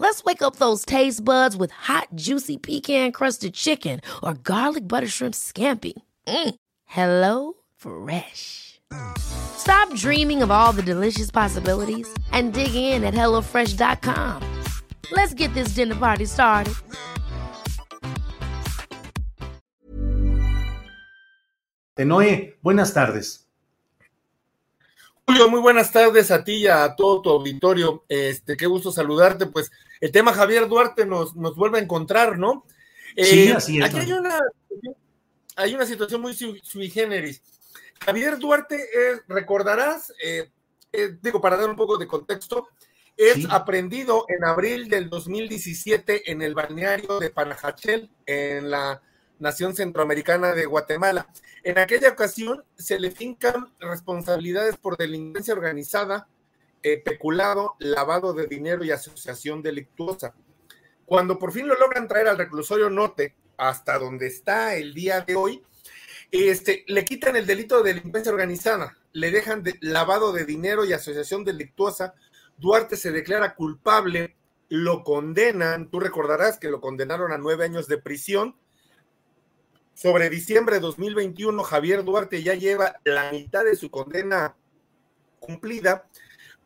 Let's wake up those taste buds with hot, juicy pecan-crusted chicken or garlic butter shrimp scampi. Mm. Hello Fresh. Stop dreaming of all the delicious possibilities and dig in at HelloFresh.com. Let's get this dinner party started. Noé, buenas tardes. Julio, muy buenas tardes a ti y a todo tu auditorio. Este, qué gusto saludarte. Pues el tema Javier Duarte nos, nos vuelve a encontrar, ¿no? Sí, eh, así es. Aquí hay una, hay una situación muy sui generis. Javier Duarte, eh, recordarás, eh, digo, para dar un poco de contexto, es aprendido en abril del 2017 en el balneario de Panajachel, en la nación centroamericana de Guatemala. En aquella ocasión se le fincan responsabilidades por delincuencia organizada, eh, peculado, lavado de dinero y asociación delictuosa. Cuando por fin lo logran traer al reclusorio norte, hasta donde está el día de hoy, este, le quitan el delito de delincuencia organizada, le dejan de lavado de dinero y asociación delictuosa. Duarte se declara culpable, lo condenan, tú recordarás que lo condenaron a nueve años de prisión, sobre diciembre de 2021, Javier Duarte ya lleva la mitad de su condena cumplida.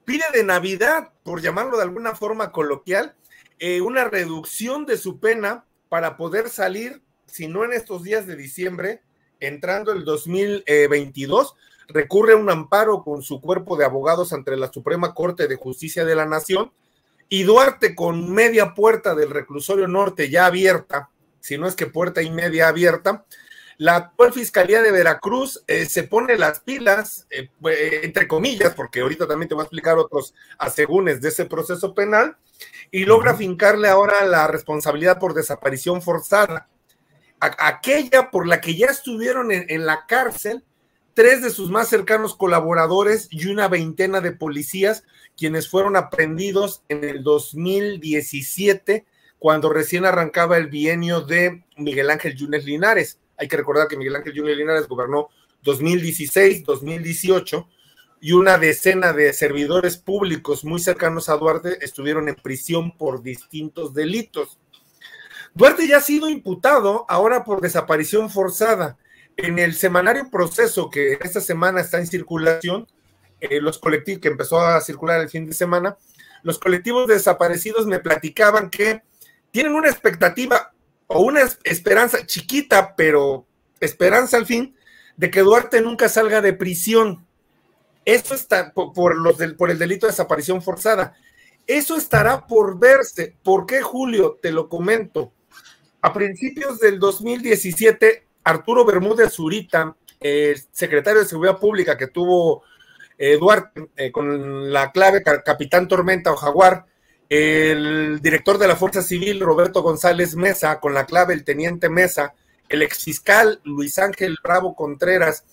Pide de Navidad, por llamarlo de alguna forma coloquial, eh, una reducción de su pena para poder salir, si no en estos días de diciembre, entrando el 2022, recurre a un amparo con su cuerpo de abogados ante la Suprema Corte de Justicia de la Nación y Duarte con media puerta del reclusorio norte ya abierta si no es que puerta y media abierta. La actual Fiscalía de Veracruz eh, se pone las pilas, eh, entre comillas, porque ahorita también te voy a explicar otros asegúnes de ese proceso penal, y logra fincarle ahora la responsabilidad por desaparición forzada. aquella por la que ya estuvieron en, en la cárcel tres de sus más cercanos colaboradores y una veintena de policías, quienes fueron aprendidos en el 2017 cuando recién arrancaba el bienio de Miguel Ángel Yunes Linares. Hay que recordar que Miguel Ángel Yunes Linares gobernó 2016, 2018 y una decena de servidores públicos muy cercanos a Duarte estuvieron en prisión por distintos delitos. Duarte ya ha sido imputado ahora por desaparición forzada. En el semanario proceso que esta semana está en circulación, eh, los colectivos que empezó a circular el fin de semana, los colectivos desaparecidos me platicaban que tienen una expectativa o una esperanza chiquita, pero esperanza al fin, de que Duarte nunca salga de prisión. Eso está por, los del, por el delito de desaparición forzada. Eso estará por verse. ¿Por qué, Julio? Te lo comento. A principios del 2017, Arturo Bermúdez Zurita, secretario de Seguridad Pública que tuvo eh, Duarte eh, con la clave Capitán Tormenta o Jaguar, el director de la Fuerza Civil, Roberto González Mesa, con la clave el teniente Mesa, el exfiscal Luis Ángel Bravo Contreras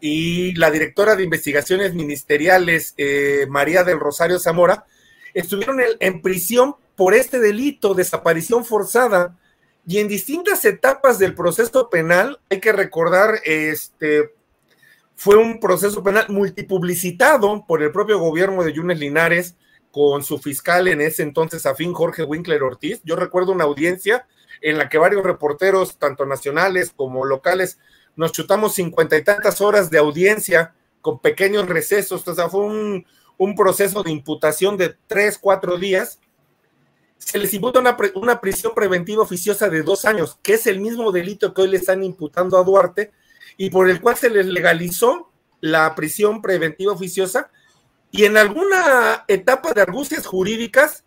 y la directora de investigaciones ministeriales, eh, María del Rosario Zamora, estuvieron en, prisión por este delito, desaparición forzada. Y en distintas etapas del proceso penal, hay que recordar, este, fue un proceso penal multipublicitado por el propio gobierno de Yunes Linares, con su fiscal en ese entonces afín, Jorge Winkler Ortiz. Yo recuerdo una audiencia en la que varios reporteros, tanto nacionales como locales, nos chutamos cincuenta y tantas horas de audiencia con pequeños recesos. O sea, fue un, proceso de imputación de tres, cuatro días. Se les imputa una, una prisión preventiva oficiosa de dos años, que es el mismo delito que hoy le están imputando a Duarte y por el cual se les legalizó la prisión preventiva oficiosa y en alguna etapa de argucias jurídicas,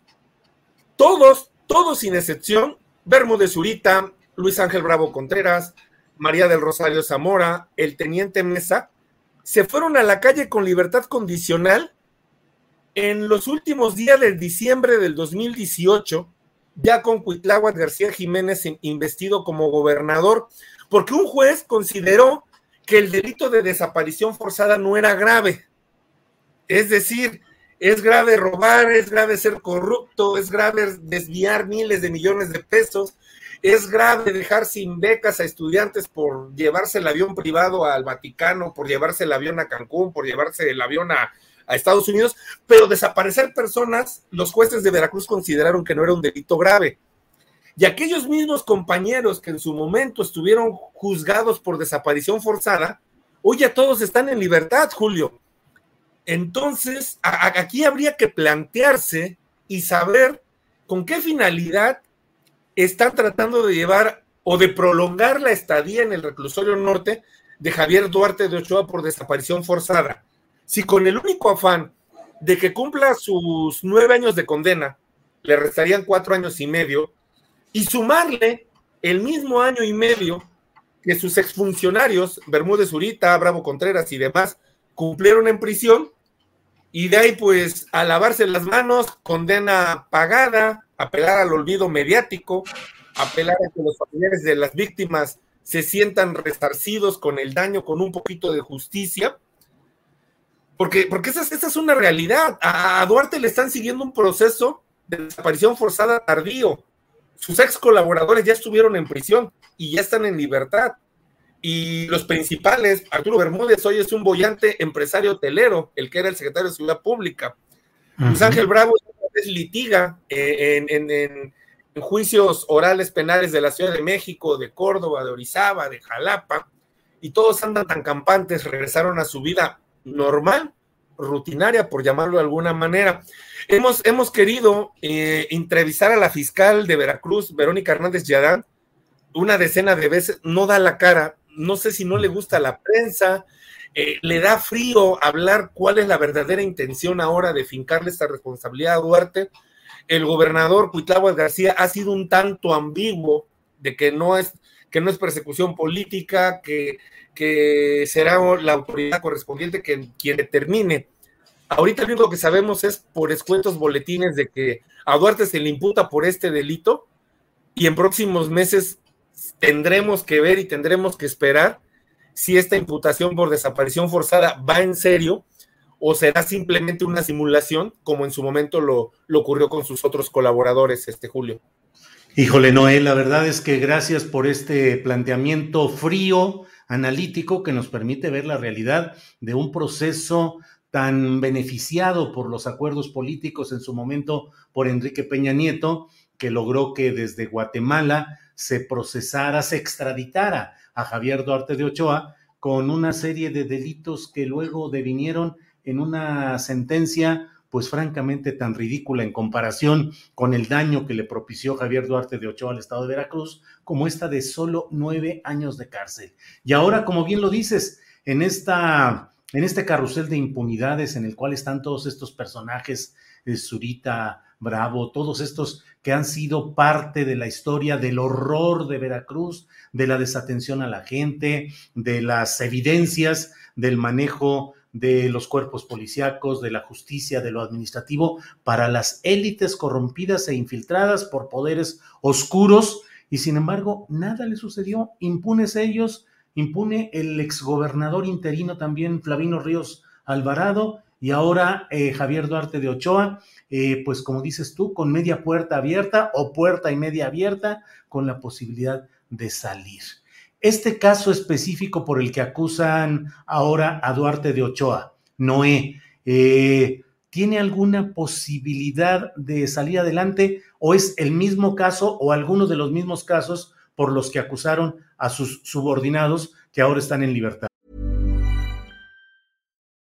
todos, todos sin excepción, Bermúdez Zurita, Luis Ángel Bravo Contreras, María del Rosario Zamora, el teniente Mesa, se fueron a la calle con libertad condicional en los últimos días de diciembre del 2018, ya con Cuitláhuac García Jiménez investido como gobernador, porque un juez consideró que el delito de desaparición forzada no era grave. Es decir, es grave robar, es grave ser corrupto, es grave desviar miles de millones de pesos, es grave dejar sin becas a estudiantes por llevarse el avión privado al Vaticano, por llevarse el avión a Cancún, por llevarse el avión a, Estados Unidos, pero desaparecer personas, los jueces de Veracruz consideraron que no era un delito grave. Y aquellos mismos compañeros que en su momento estuvieron juzgados por desaparición forzada, hoy ya todos están en libertad, Julio. Entonces, aquí habría que plantearse y saber con qué finalidad están tratando de llevar o de prolongar la estadía en el reclusorio norte de Javier Duarte de Ochoa por desaparición forzada. Si con el único afán de que cumpla sus nueve años de condena, le restarían cuatro años y medio, y sumarle el mismo año y medio que sus exfuncionarios, Bermúdez Urita, Bravo Contreras y demás, cumplieron en prisión, y de ahí pues a lavarse las manos, condena pagada, apelar al olvido mediático, apelar a que los familiares de las víctimas se sientan resarcidos con el daño, con un poquito de justicia. Porque, porque esa, esa es una realidad. A, Duarte le están siguiendo un proceso de desaparición forzada tardío. Sus ex colaboradores ya estuvieron en prisión y ya están en libertad. Y los principales, Arturo Bermúdez hoy es un bollante empresario hotelero, el que era el secretario de Seguridad Pública. Luis Ángel Bravo litiga eh, en, juicios orales penales de la Ciudad de México, de Córdoba, de Orizaba, de Jalapa, y todos andan tan campantes, regresaron a su vida normal, rutinaria, por llamarlo de alguna manera. Hemos, hemos querido eh, entrevistar a la fiscal de Veracruz, Verónica Hernández Yadán, una decena de veces, no da la cara, no sé si no le gusta la prensa, eh, le da frío hablar cuál es la verdadera intención ahora de fincarle esta responsabilidad a Duarte. El gobernador Cuitláhuac García ha sido un tanto ambiguo de que no es, que no es persecución política, que, que será la autoridad correspondiente que, quien determine. Ahorita lo único que sabemos es por escuetos boletines de que a Duarte se le imputa por este delito y en próximos meses tendremos que ver y tendremos que esperar si esta imputación por desaparición forzada va en serio o será simplemente una simulación, como en su momento lo, ocurrió con sus otros colaboradores, este Julio. Híjole, Noel, la verdad es que gracias por este planteamiento frío, analítico, que nos permite ver la realidad de un proceso tan beneficiado por los acuerdos políticos en su momento por Enrique Peña Nieto, que logró que desde Guatemala se procesara, se extraditara a Javier Duarte de Ochoa con una serie de delitos que luego devinieron en una sentencia pues francamente tan ridícula en comparación con el daño que le propició Javier Duarte de Ochoa al estado de Veracruz, como esta de solo nueve años de cárcel. Y ahora, como bien lo dices, en esta en este carrusel de impunidades en el cual están todos estos personajes, de Zurita, Bravo, todos estos que han sido parte de la historia del horror de Veracruz, de la desatención a la gente, de las evidencias del manejo de los cuerpos policíacos, de la justicia, de lo administrativo, para las élites corrompidas e infiltradas por poderes oscuros, y sin embargo, nada le sucedió, impunes ellos, impune el exgobernador interino también, Flavino Ríos Alvarado, y ahora eh, Javier Duarte de Ochoa, eh, pues como dices tú, con media puerta abierta o puerta y media abierta, con la posibilidad de salir. Este caso específico por el que acusan ahora a Duarte de Ochoa, Noé, eh, ¿tiene alguna posibilidad de salir adelante o es el mismo caso o algunos de los mismos casos por los que acusaron a sus subordinados que ahora están en libertad?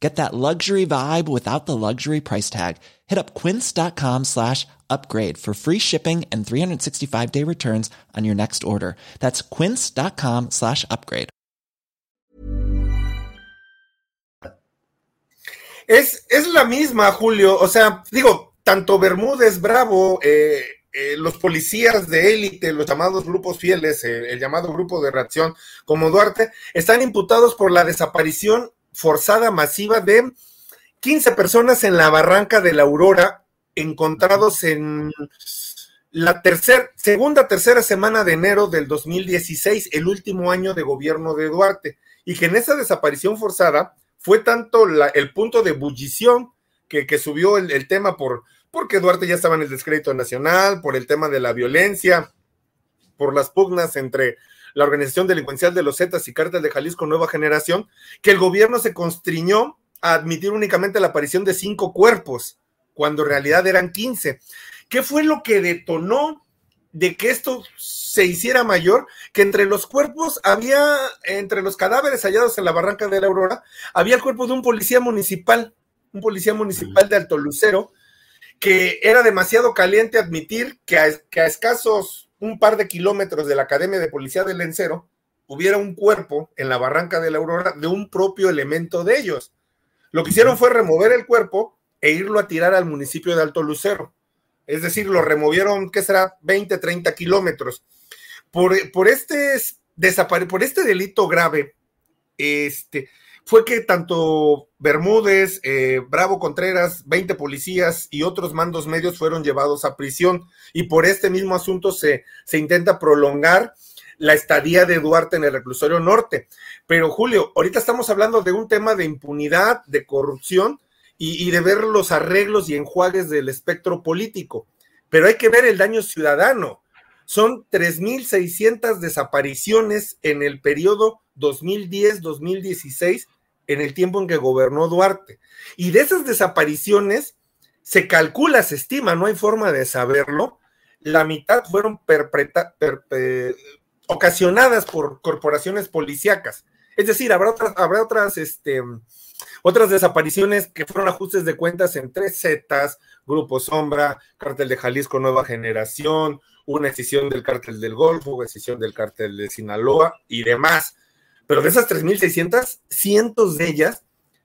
Get that luxury vibe without the luxury price tag. Hit up quince.com slash upgrade for free shipping and 365 day returns on your next order. That's quince.com slash upgrade. Es, es la misma, Julio. O sea, digo, tanto Bermúdez, Bravo, eh, eh, los policías de élite, los llamados grupos fieles, eh, el llamado grupo de reacción, como Duarte, están imputados por la desaparición forzada masiva de 15 personas en la barranca de la Aurora, encontrados en la tercera, segunda, tercera semana de enero del 2016, el último año de gobierno de Duarte, y que en esa desaparición forzada fue tanto el punto de ebullición que, subió el, el, tema por, porque Duarte ya estaba en el descrédito nacional, por el tema de la violencia, por las pugnas entre la organización delincuencial de los Zetas y Cártel de Jalisco Nueva Generación, que el gobierno se constriñó a admitir únicamente la aparición de cinco cuerpos, cuando en realidad eran 15. ¿Qué fue lo que detonó de que esto se hiciera mayor? Que entre los cuerpos había, entre los cadáveres hallados en la barranca de la Aurora, había el cuerpo de un policía municipal, un policía municipal de Alto Lucero, que era demasiado caliente admitir que a, que a escasos un par de kilómetros de la Academia de Policía del Lencero, hubiera un cuerpo en la barranca de la Aurora de un propio elemento de ellos. Lo que hicieron fue remover el cuerpo e irlo a tirar al municipio de Alto Lucero. Es decir, lo removieron, ¿qué será? 20, 30 kilómetros. Por, por, este, por este delito grave, este, fue que tanto Bermúdez, eh, Bravo Contreras, 20 policías y otros mandos medios fueron llevados a prisión y por este mismo asunto se, se intenta prolongar la estadía de Duarte en el reclusorio norte. Pero Julio, ahorita estamos hablando de un tema de impunidad, de corrupción y, y de ver los arreglos y enjuagues del espectro político. Pero hay que ver el daño ciudadano. Son 3.600 desapariciones en el periodo 2010-2016, en el tiempo en que gobernó Duarte. Y de esas desapariciones, se calcula, se estima, no hay forma de saberlo, la mitad fueron ocasionadas por corporaciones policíacas. Es decir, habrá otras, habrá otras, este, otras desapariciones que fueron ajustes de cuentas en tres Zetas, Grupo Sombra, Cártel de Jalisco Nueva Generación, una decisión del Cártel del Golfo, una decisión del Cártel de Sinaloa y demás. Pero de esas 3.600, cientos de ellas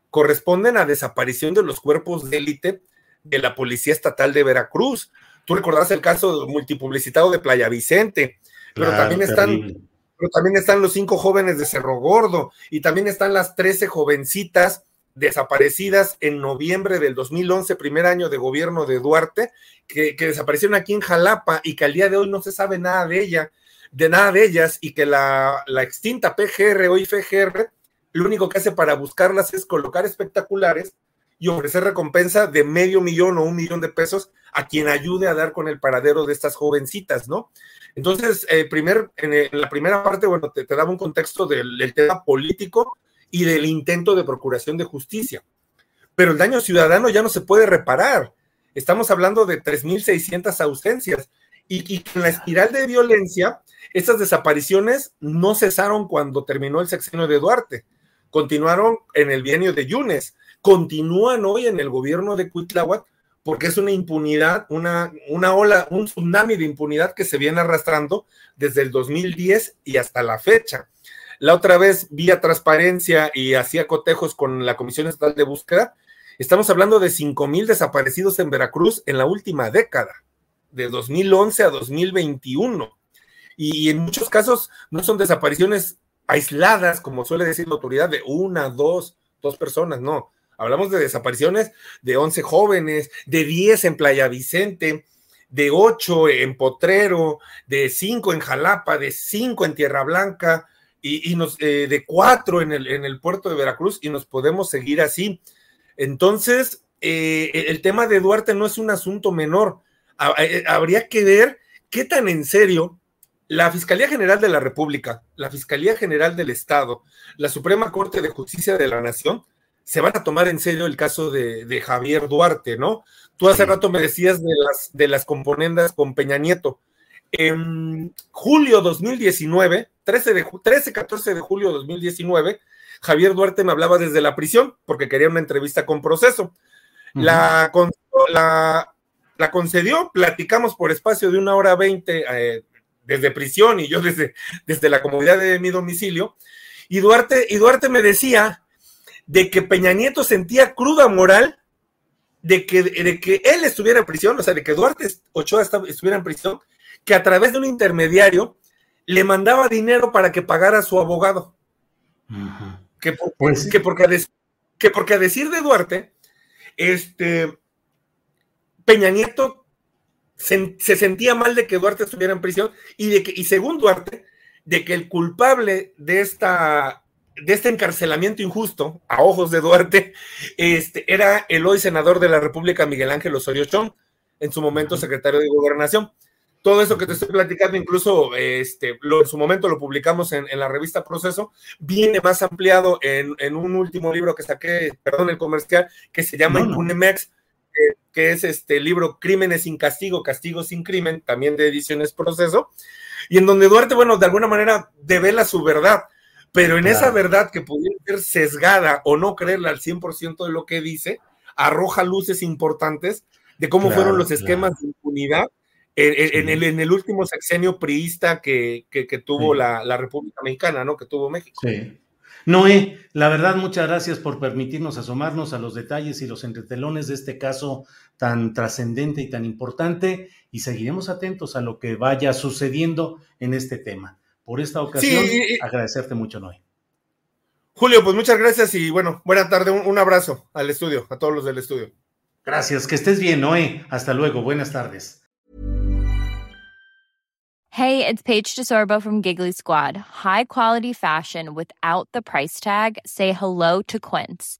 corresponden a desaparición de los cuerpos de élite de la Policía Estatal de Veracruz. Tú recordás el caso multipublicitado de Playa Vicente, pero también están, pero también están los cinco jóvenes de Cerro Gordo y también están las 13 jovencitas desaparecidas en noviembre del 2011, primer año de gobierno de Duarte, que, que desaparecieron aquí en Jalapa y que al día de hoy no se sabe nada de ella de nada de ellas y que la, extinta PGR o IFGR lo único que hace para buscarlas es colocar espectaculares y ofrecer recompensa de medio millón o un millón de pesos a quien ayude a dar con el paradero de estas jovencitas, ¿no? Entonces, eh, primer, en, la primera parte, bueno, te, daba un contexto del, tema político y del intento de procuración de justicia. Pero el daño ciudadano ya no se puede reparar. Estamos hablando de 3.600 ausencias y, y en la espiral de violencia estas desapariciones no cesaron cuando terminó el sexenio de Duarte, continuaron en el bienio de Yunes, continúan hoy en el gobierno de Cuitláhuac porque es una impunidad, una, una ola, un tsunami de impunidad que se viene arrastrando desde el 2010 y hasta la fecha. La otra vez, vía transparencia y hacía cotejos con la Comisión Estatal de Búsqueda, estamos hablando de 5 mil desaparecidos en Veracruz en la última década, de 2011 a 2021 y en muchos casos no son desapariciones aisladas, como suele decir la autoridad, de una, dos, dos personas, no. Hablamos de desapariciones de 11 jóvenes, de 10 en Playa Vicente, de 8 en Potrero, de 5 en Jalapa, de 5 en Tierra Blanca y, nos, eh, de 4 en el, en el puerto de Veracruz y nos podemos seguir así. Entonces, eh, el tema de Duarte no es un asunto menor. Eh, habría que ver qué tan en serio la Fiscalía General de la República, la Fiscalía General del Estado, la Suprema Corte de Justicia de la Nación se van a tomar en serio el caso de, Javier Duarte, ¿no? Tú hace rato me decías de las, de las componendas con Peña Nieto. En julio 2019, 13, de, 13, 14 de julio 2019, Javier Duarte me hablaba desde la prisión porque quería una entrevista con proceso. la, la, concedió, platicamos por espacio de una hora veinte eh, desde prisión y yo desde, desde la comodidad de mi domicilio. Y Duarte, y Duarte me decía de que Peña Nieto sentía cruda moral de que, de que él estuviera en prisión, o sea, de que Duarte Ochoa estuviera en prisión, que a través de un intermediario le mandaba dinero para que pagara a su abogado. que, pues que, porque a que porque a decir de Duarte, este, Peña Nieto se, se, sentía mal de que Duarte estuviera en prisión y de que, y según Duarte, de que el culpable de esta de este encarcelamiento injusto, a ojos de Duarte, este, era el hoy senador de la República, Miguel Ángel Osorio Chong, en su momento secretario de Gobernación. Todo eso que te estoy platicando, incluso este, lo, en su momento lo publicamos en, la revista Proceso, viene más ampliado en, un último libro que saqué, perdón, el comercial, que se llama Impunemex, que es este libro Crímenes sin castigo, castigo sin crimen, también de ediciones Proceso, y en donde Duarte, bueno, de alguna manera devela su verdad pero en esa verdad que pudiera ser sesgada o no creerla al 100% de lo que dice, arroja luces importantes de cómo fueron los esquemas de impunidad en, el, en, el, último sexenio priista que, tuvo la, la, República Mexicana, ¿no? Que tuvo México. Sí. Noé, la verdad, muchas gracias por permitirnos asomarnos a los detalles y los entretelones de este caso tan trascendente y tan importante y seguiremos atentos a lo que vaya sucediendo en este tema por esta ocasión. agradecerte mucho, Noé. Julio, pues muchas gracias y bueno, buena tarde. Un, abrazo al estudio, a todos los del estudio. Gracias, que estés bien, Noé. Hasta luego, buenas tardes. Hey, it's Paige DeSorbo from Giggly Squad. High quality fashion without the price tag. Say hello to Quince.